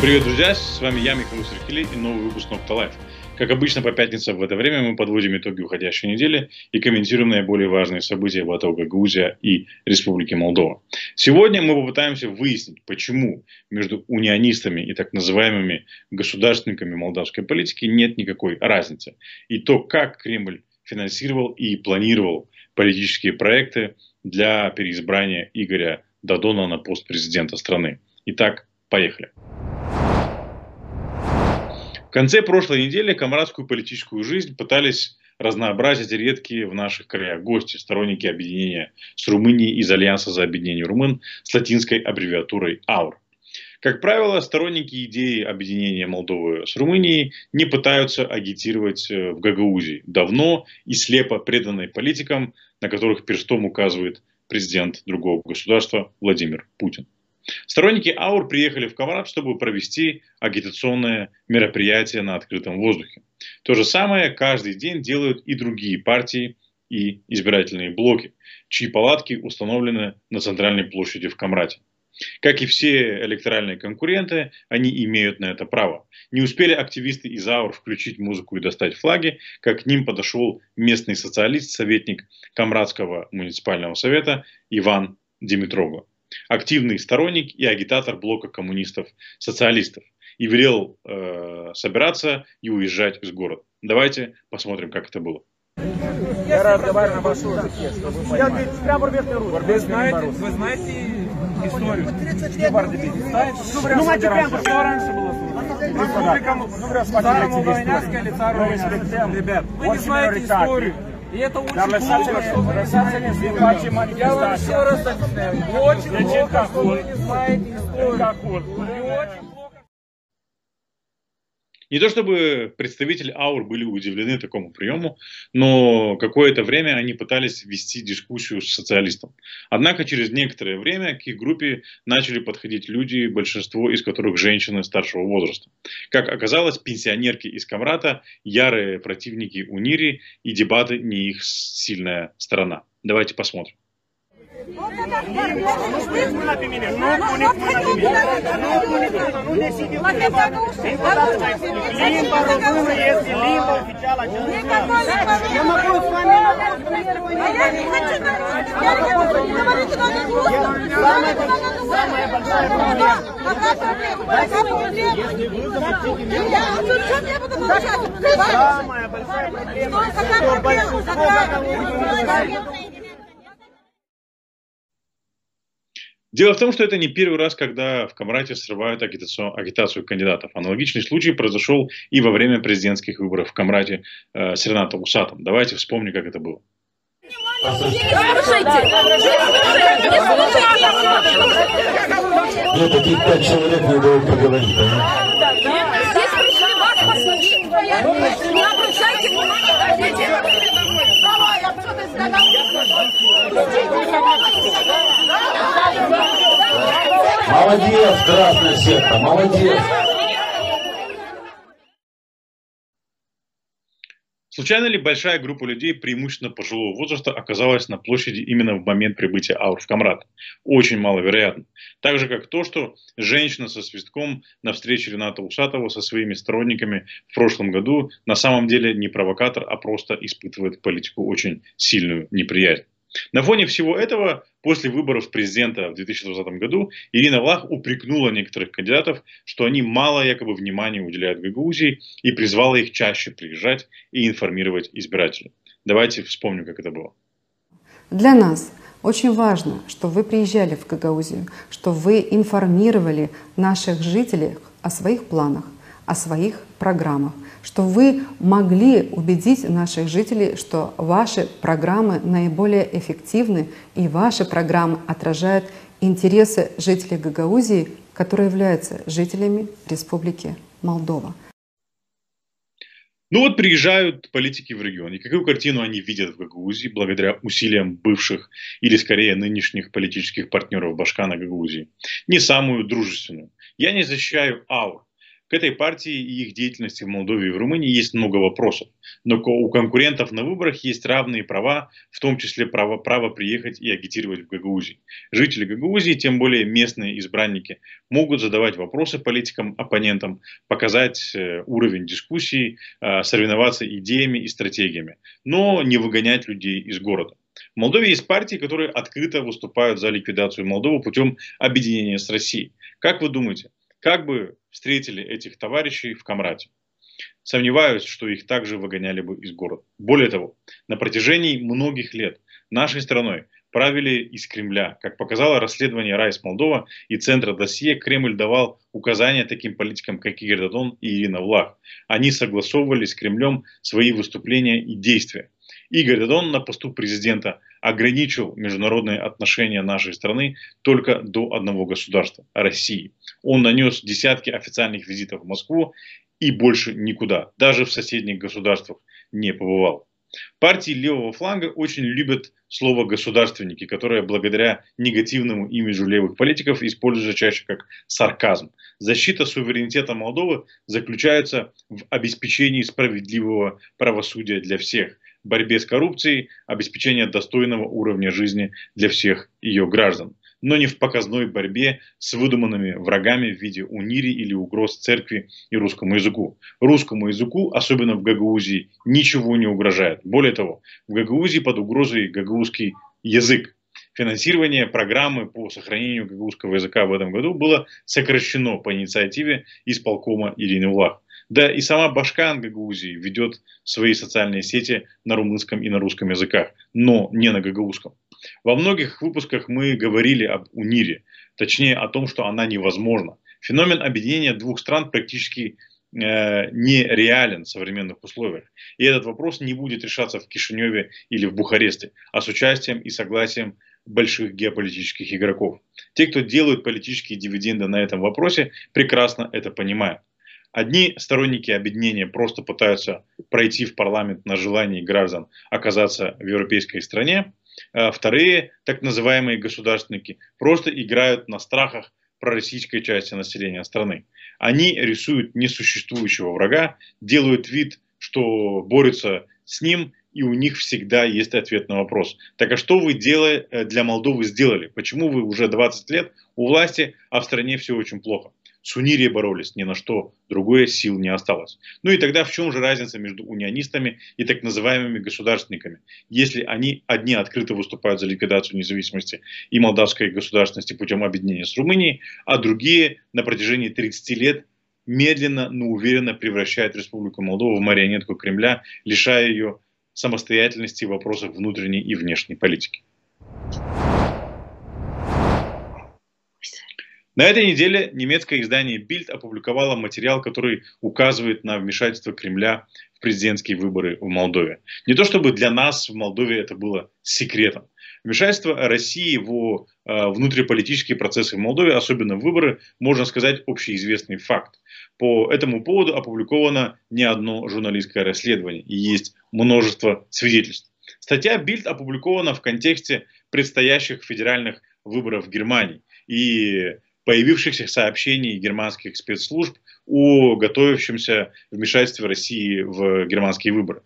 Привет, друзья! С вами я, Михаил Сиркели и новый выпуск Nokta Live. Как обычно, по пятницам в это время мы подводим итоги уходящей недели и комментируем наиболее важные события в Гагаузии и Республике Молдова. Сегодня мы попытаемся выяснить, почему между унионистами и так называемыми государственниками молдавской политики нет никакой разницы. И то, как Кремль финансировал и планировал политические проекты для переизбрания Игоря Додона на пост президента страны. Итак, поехали. В конце прошлой недели комрадскую политическую жизнь пытались разнообразить редкие в наших краях гости, сторонники объединения с Румынией из Альянса за объединение румын с латинской аббревиатурой АУР. Как правило, сторонники идеи объединения Молдовы с Румынией не пытаются агитировать э, в Гагаузии, давно и слепо преданной политикам, на которых перстом указывает президент другого государства Владимир Путин. Сторонники АУР приехали в Камарат, чтобы провести агитационное мероприятие на открытом воздухе. То же самое каждый день делают и другие партии и избирательные блоки, чьи палатки установлены на центральной площади в Камрате. Как и все электоральные конкуренты, они имеют на это право. Не успели активисты из АУР включить музыку и достать флаги, как к ним подошел местный социалист, советник Камрадского муниципального совета Иван Димитрогло активный сторонник и агитатор блока коммунистов-социалистов и велел э, собираться и уезжать из города. Давайте посмотрим, как это было. Я разговариваю на вашем языке, чтобы Я прямо Вы знаете, вы знаете историю? 30 лет. Ну, мать, прямо, что раньше было Республика Старая Молдаванянская или Цару Ребят, вы не знаете историю. И это очень плохо, Я вам еще раз объясняю. Очень плохо, что вы не знаете историю. Не то чтобы представители АУР были удивлены такому приему, но какое-то время они пытались вести дискуссию с социалистом. Однако через некоторое время к их группе начали подходить люди, большинство из которых женщины старшего возраста. Как оказалось, пенсионерки из Камрата – ярые противники Унири, и дебаты не их сильная сторона. Давайте посмотрим. Puneți mâna pe mine, nu puneți mâna pe mine. Nu puneți mâna, nu deschideți undeva. Limba română este limba oficială a acestui stat. Я могу с вами... Самая большая проблема. Если вы запретите меня... Самая большая проблема, Дело в том, что это не первый раз, когда в Камрате срывают агитацию, агитацию кандидатов. Аналогичный случай произошел и во время президентских выборов в Камрате э, с Ренатом Усатом. Давайте вспомним, как это было. Мне таких пять человек не дают поговорить, Здесь пришли вас послушать. Не обращайте внимания. Давай, отсюда Молодец, красная секта, молодец. Случайно ли большая группа людей, преимущественно пожилого возраста, оказалась на площади именно в момент прибытия Аур в Камрад? Очень маловероятно. Так же, как то, что женщина со свистком на встрече Рената Усатова со своими сторонниками в прошлом году на самом деле не провокатор, а просто испытывает политику очень сильную неприязнь. На фоне всего этого, после выборов президента в 2020 году, Ирина Влах упрекнула некоторых кандидатов, что они мало якобы внимания уделяют Гагаузии и призвала их чаще приезжать и информировать избирателей. Давайте вспомним, как это было. Для нас очень важно, что вы приезжали в Гагаузию, что вы информировали наших жителей о своих планах, о своих программах, что вы могли убедить наших жителей, что ваши программы наиболее эффективны и ваши программы отражают интересы жителей Гагаузии, которые являются жителями Республики Молдова. Ну вот приезжают политики в регион, и какую картину они видят в Гагаузии благодаря усилиям бывших или скорее нынешних политических партнеров Башкана Гагаузии? Не самую дружественную. Я не защищаю аур, К этой партии и их деятельности в Молдове и в Румынии есть много вопросов. Но у конкурентов на выборах есть равные права, в том числе право, право приехать и агитировать в Гагаузии. Жители Гагаузии, тем более местные избранники, могут задавать вопросы политикам-оппонентам, показать э, уровень дискуссий, э, соревноваться идеями и стратегиями, но не выгонять людей из города. В Молдове есть партии, которые открыто выступают за ликвидацию Молдовы путем объединения с Россией. Как вы думаете, как бы встретили этих товарищей в Камрате? Сомневаюсь, что их также выгоняли бы из города. Более того, на протяжении многих лет нашей страной правили из Кремля. Как показало расследование Райс Молдова и Центра досье, Кремль давал указания таким политикам, как Игорь Дадон и Ирина Влах. Они согласовывали с Кремлем свои выступления и действия. Игорь Дадон на посту президента ограничил международные отношения нашей страны только до одного государства – России. Он нанес десятки официальных визитов в Москву и больше никуда, даже в соседних государствах не побывал. Партии левого фланга очень любят слово «государственники», которое благодаря негативному имиджу левых политиков используется чаще как сарказм. Защита суверенитета Молдовы заключается в обеспечении справедливого правосудия для всех – борьбе с коррупцией, обеспечение достойного уровня жизни для всех ее граждан, но не в показной борьбе с выдуманными врагами в виде унири или угроз церкви и русскому языку. Русскому языку, особенно в Гагаузии, ничего не угрожает. Более того, в Гагаузии под угрозой гагаузский язык. Финансирование программы по сохранению гагаузского языка в этом году было сокращено по инициативе исполкома Ирины Влах. Да и сама Башкан Гагаузии ведет свои социальные сети на румынском и на русском языках, но не на гагаузском. Во многих выпусках мы говорили об УНИРе, точнее о том, что она невозможна. Феномен объединения двух стран практически э, нереален в современных условиях. И этот вопрос не будет решаться в Кишиневе или в Бухаресте, а с участием и согласием больших геополитических игроков. Те, кто делают политические дивиденды на этом вопросе, прекрасно это понимают. Одни сторонники объединения просто пытаются пройти в парламент на желании граждан оказаться в европейской стране. А вторые, так называемые государственники, просто играют на страхах пророссийской части населения страны. Они рисуют несуществующего врага, делают вид, что борются с ним, и у них всегда есть ответ на вопрос. Так а что вы делали, э, для Молдовы сделали? Почему вы уже 20 лет у власти, а в стране все очень плохо? С боролись, ни на что другое сил не осталось. Ну и тогда в чем же разница между унионистами и так называемыми государственниками, если они одни открыто выступают за ликвидацию независимости и молдавской государственности путем объединения с Румынией, а другие на протяжении 30 лет медленно, но уверенно превращают Республику Молдову в марионетку Кремля, лишая ее самостоятельности в вопросах внутренней и внешней политики. На этой неделе немецкое издание Bild опубликовало материал, который указывает на вмешательство Кремля в президентские выборы в Молдове. Не то чтобы для нас в Молдове это было секретом. Вмешательство России в э, внутриполитические процессы в Молдове, особенно выборы, можно сказать, общеизвестный факт. По этому поводу опубликовано не одно журналистское расследование и есть множество свидетельств. Статья Bild опубликована в контексте предстоящих федеральных выборов в Германии. И появившихся сообщений германских спецслужб о готовящемся вмешательстве России в германские выборы.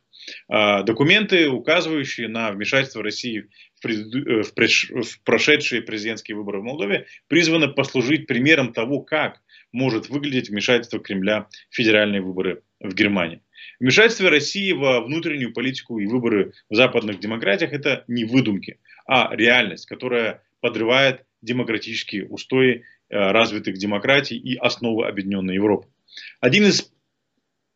А, документы, указывающие на вмешательство России в, э, в прошедшие президентские выборы в Молдове, призваны послужить примером того, как может выглядеть вмешательство Кремля в федеральные выборы в Германии. Вмешательство России во внутреннюю политику и выборы в западных демократиях – это не выдумки, а реальность, которая подрывает демократические устои развитых демократий и основы объединенной Европы. Один из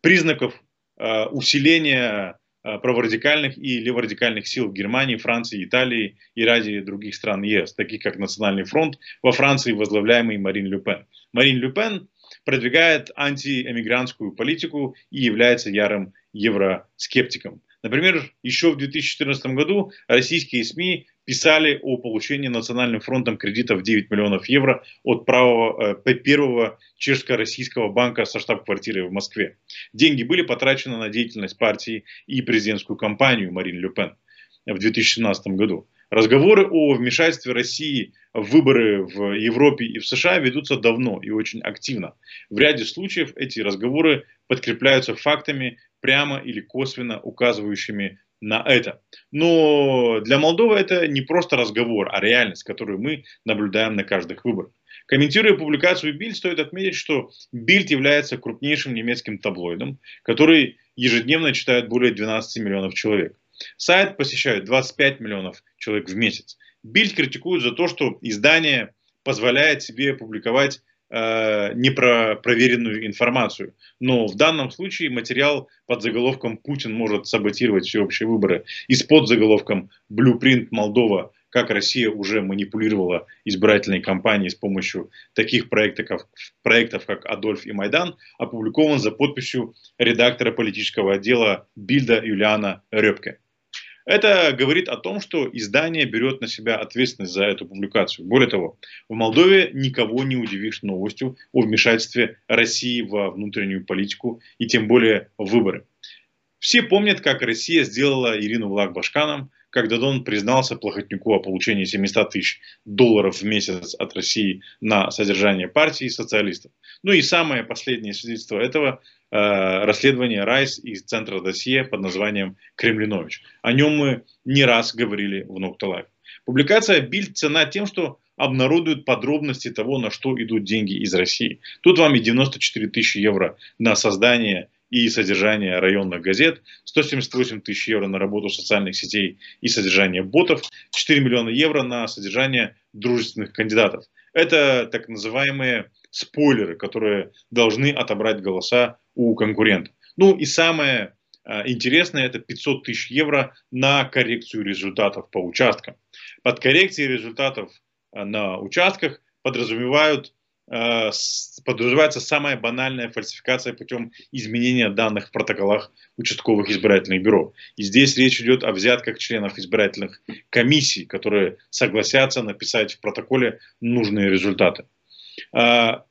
признаков э, усиления э, праворадикальных и леворадикальных сил в Германии, Франции, Италии и ряде других стран ЕС, таких как Национальный фронт, во Франции возглавляемый Марин Люпен. Марин Люпен продвигает антиэмигрантскую политику и является ярым евроскептиком. Например, еще в 2014 году российские СМИ писали о получении Национальным фронтом кредита в 9 миллионов евро от правого, э, первого чешско-российского банка со штаб-квартирой в Москве. Деньги были потрачены на деятельность партии и президентскую кампанию Марин Люпен в 2017 году. Разговоры о вмешательстве России в выборы в Европе и в США ведутся давно и очень активно. В ряде случаев эти разговоры подкрепляются фактами, прямо или косвенно указывающими на это. Но для Молдовы это не просто разговор, а реальность, которую мы наблюдаем на каждых выборах. Комментируя публикацию Бильд, стоит отметить, что Бильд является крупнейшим немецким таблоидом, который ежедневно читают более 12 миллионов человек. Сайт посещают 25 миллионов человек в месяц. Бильд критикует за то, что издание позволяет себе публиковать э, непроверенную информацию. Но в данном случае материал под заголовком «Путин может саботировать всеобщие выборы» и с подзаголовком «Блюпринт Молдова. Как Россия уже манипулировала избирательной кампанией с помощью таких проектов, проектов как «Адольф» и «Майдан» опубликован за подписью редактора политического отдела Бильда Юлиана Репке. Это говорит о том, что издание берет на себя ответственность за эту публикацию. Более того, в Молдове никого не удивишь новостью о вмешательстве России во внутреннюю политику и тем более в выборы. Все помнят, как Россия сделала Ирину Влак-Башканом, когда Дон признался Плохотнюку о получении 700 тысяч долларов в месяц от России на содержание партии социалистов. Ну и самое последнее свидетельство этого э, расследование Райс из центра досье под названием Кремлинович. О нем мы не раз говорили в Нокталайф. Публикация Бильд цена тем, что обнародуют подробности того, на что идут деньги из России. Тут вам и 94 тысячи евро на создание и содержание районных газет, 178 тысяч евро на работу социальных сетей и содержание ботов, 4 миллиона евро на содержание дружественных кандидатов. Это так называемые спойлеры, которые должны отобрать голоса у конкурентов. Ну и самое а, интересное, это 500 тысяч евро на коррекцию результатов по участкам. Под коррекцией результатов а, на участках подразумевают подразумевается самая банальная фальсификация путем изменения данных в протоколах участковых избирательных бюро. И здесь речь идет о взятках членов избирательных комиссий, которые согласятся написать в протоколе нужные результаты. А,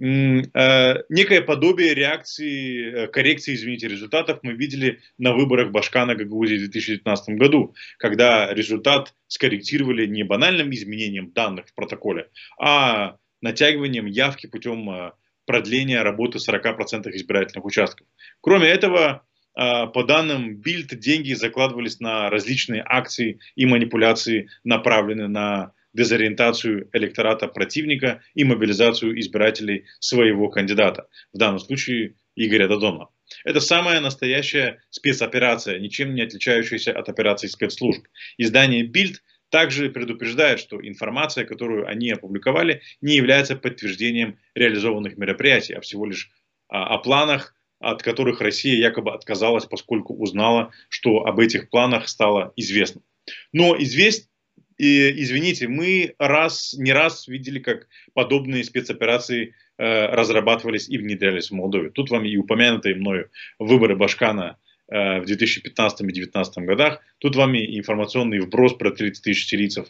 а, некое подобие реакции, э, коррекции, извините, результатов мы видели на выборах Башкана Гагаузии в 2019 году, когда результат скорректировали не банальным изменением данных в протоколе, а натягиванием явки путем а, продления работы 40% избирательных участков. Кроме этого, а, по данным Бильд, деньги закладывались на различные акции и манипуляции, направленные на дезориентацию электората противника и мобилизацию избирателей своего кандидата, в данном случае Игоря Додона. Это самая настоящая спецоперация, ничем не отличающаяся от операций спецслужб. Издание Бильд также предупреждает, что информация, которую они опубликовали, не является подтверждением реализованных мероприятий, а всего лишь а, о планах, от которых Россия якобы отказалась, поскольку узнала, что об этих планах стало известно. Но известь, извините, мы раз, не раз видели, как подобные спецоперации э, разрабатывались и внедрялись в Молдове. Тут вам и упомянутые мною выборы Башкана в 2015 и 2019 годах. Тут вам и информационный вброс про 30 тысяч сирийцев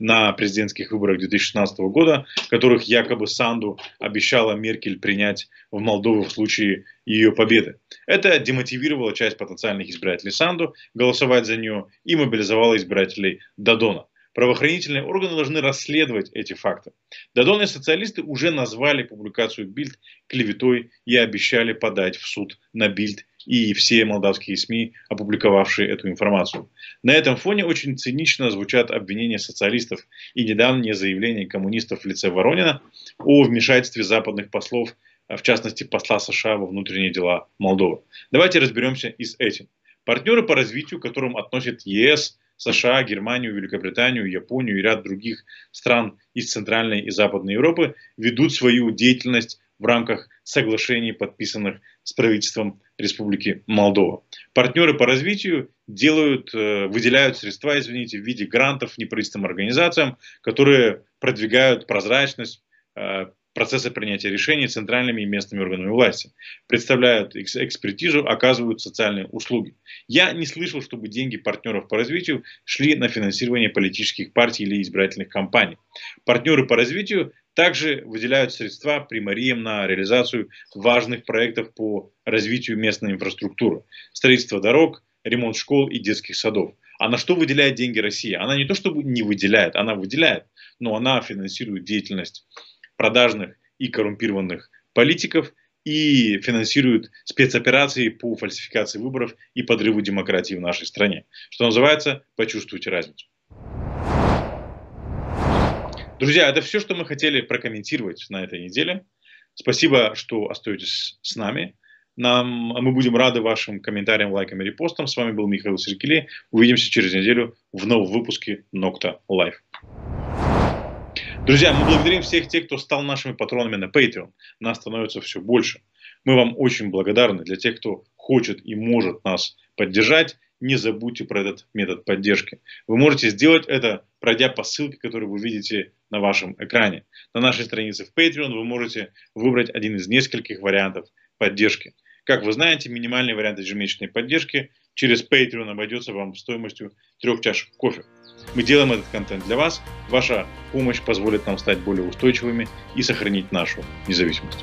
на президентских выборах 2016 года, которых якобы Санду обещала Меркель принять в Молдову в случае ее победы. Это демотивировало часть потенциальных избирателей Санду голосовать за нее и мобилизовало избирателей Дадона. Правоохранительные органы должны расследовать эти факты. Дадон и социалисты уже назвали публикацию Бильд клеветой и обещали подать в суд на Бильд и все молдавские СМИ, опубликовавшие эту информацию. На этом фоне очень цинично звучат обвинения социалистов и недавние заявления коммунистов в лице Воронина о вмешательстве западных послов, в частности посла США во внутренние дела Молдовы. Давайте разберемся и с этим. Партнеры по развитию, к которым относят ЕС, США, Германию, Великобританию, Японию и ряд других стран из Центральной и Западной Европы, ведут свою деятельность в рамках соглашений, подписанных с правительством Республики Молдова. Партнеры по развитию делают, э, выделяют средства, извините, в виде грантов неправительственным организациям, которые продвигают прозрачность, э, процесса принятия решений центральными и местными органами власти, представляют экспертизу, оказывают социальные услуги. Я не слышал, чтобы деньги партнеров по развитию шли на финансирование политических партий или избирательных кампаний. Партнеры по развитию также выделяют средства примариям на реализацию важных проектов по развитию местной инфраструктуры, строительство дорог, ремонт школ и детских садов. А на что выделяет деньги Россия? Она не то чтобы не выделяет, она выделяет, но она финансирует деятельность продажных и коррумпированных политиков и финансирует спецоперации по фальсификации выборов и подрыву демократии в нашей стране. Что называется, почувствуйте разницу. Друзья, это все, что мы хотели прокомментировать на этой неделе. Спасибо, что остаетесь с нами. Нам, мы будем рады вашим комментариям, лайкам и репостам. С вами был Михаил Сиркели. Увидимся через неделю в новом выпуске Nokta Live. Друзья, мы благодарим всех тех, кто стал нашими патронами на Patreon. Нас становится все больше. Мы вам очень благодарны. Для тех, кто хочет и может нас поддержать, не забудьте про этот метод поддержки. Вы можете сделать это, пройдя по ссылке, которую вы видите на вашем экране. На нашей странице в Patreon вы можете выбрать один из нескольких вариантов поддержки. Как вы знаете, минимальный вариант ежемесячной поддержки через Patreon обойдется вам стоимостью трех чашек кофе. Мы делаем этот контент для вас. Ваша помощь позволит нам стать более устойчивыми и сохранить нашу независимость.